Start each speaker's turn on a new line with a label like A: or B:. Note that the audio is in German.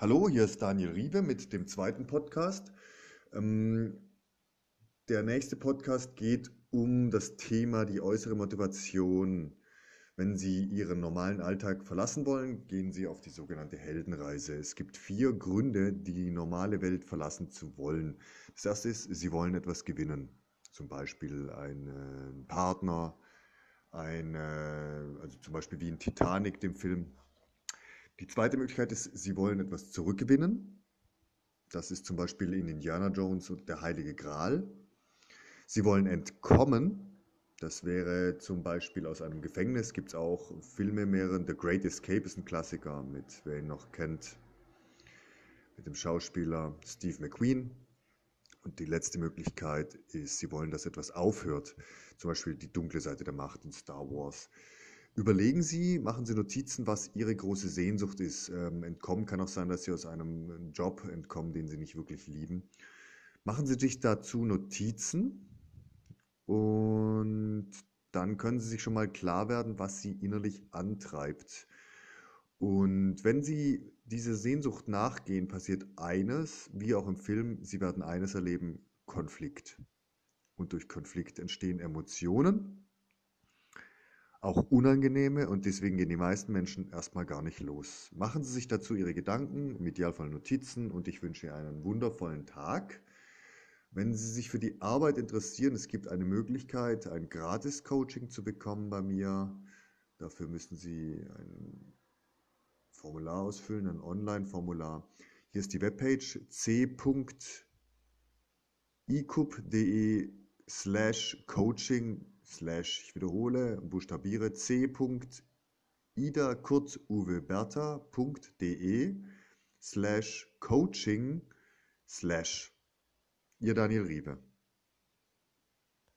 A: Hallo, hier ist Daniel Riewe mit dem zweiten Podcast. Ähm, der nächste Podcast geht um das Thema die äußere Motivation. Wenn Sie Ihren normalen Alltag verlassen wollen, gehen Sie auf die sogenannte Heldenreise. Es gibt vier Gründe, die normale Welt verlassen zu wollen. Das erste ist, Sie wollen etwas gewinnen. Zum Beispiel einen Partner, ein, also zum Beispiel wie in Titanic, dem Film die zweite Möglichkeit ist, sie wollen etwas zurückgewinnen. Das ist zum Beispiel in Indiana Jones und der Heilige Gral. Sie wollen entkommen. Das wäre zum Beispiel aus einem Gefängnis. Gibt es auch Filme mehreren. The Great Escape ist ein Klassiker mit, wer ihn noch kennt, mit dem Schauspieler Steve McQueen. Und die letzte Möglichkeit ist, sie wollen, dass etwas aufhört. Zum Beispiel die dunkle Seite der Macht in Star Wars. Überlegen Sie, machen Sie Notizen, was Ihre große Sehnsucht ist. Ähm, entkommen kann auch sein, dass Sie aus einem Job entkommen, den Sie nicht wirklich lieben. Machen Sie sich dazu Notizen und dann können Sie sich schon mal klar werden, was Sie innerlich antreibt. Und wenn Sie dieser Sehnsucht nachgehen, passiert eines, wie auch im Film, Sie werden eines erleben, Konflikt. Und durch Konflikt entstehen Emotionen auch unangenehme und deswegen gehen die meisten Menschen erstmal gar nicht los. Machen Sie sich dazu Ihre Gedanken, im Idealfall Notizen und ich wünsche Ihnen einen wundervollen Tag. Wenn Sie sich für die Arbeit interessieren, es gibt eine Möglichkeit, ein Gratis-Coaching zu bekommen bei mir. Dafür müssen Sie ein Formular ausfüllen, ein Online-Formular. Hier ist die Webpage c.icup.de slash coaching slash, ich wiederhole, buchstabiere c. Ida Kurt Uwe Bertha.de slash coaching slash. Ihr Daniel Riewe.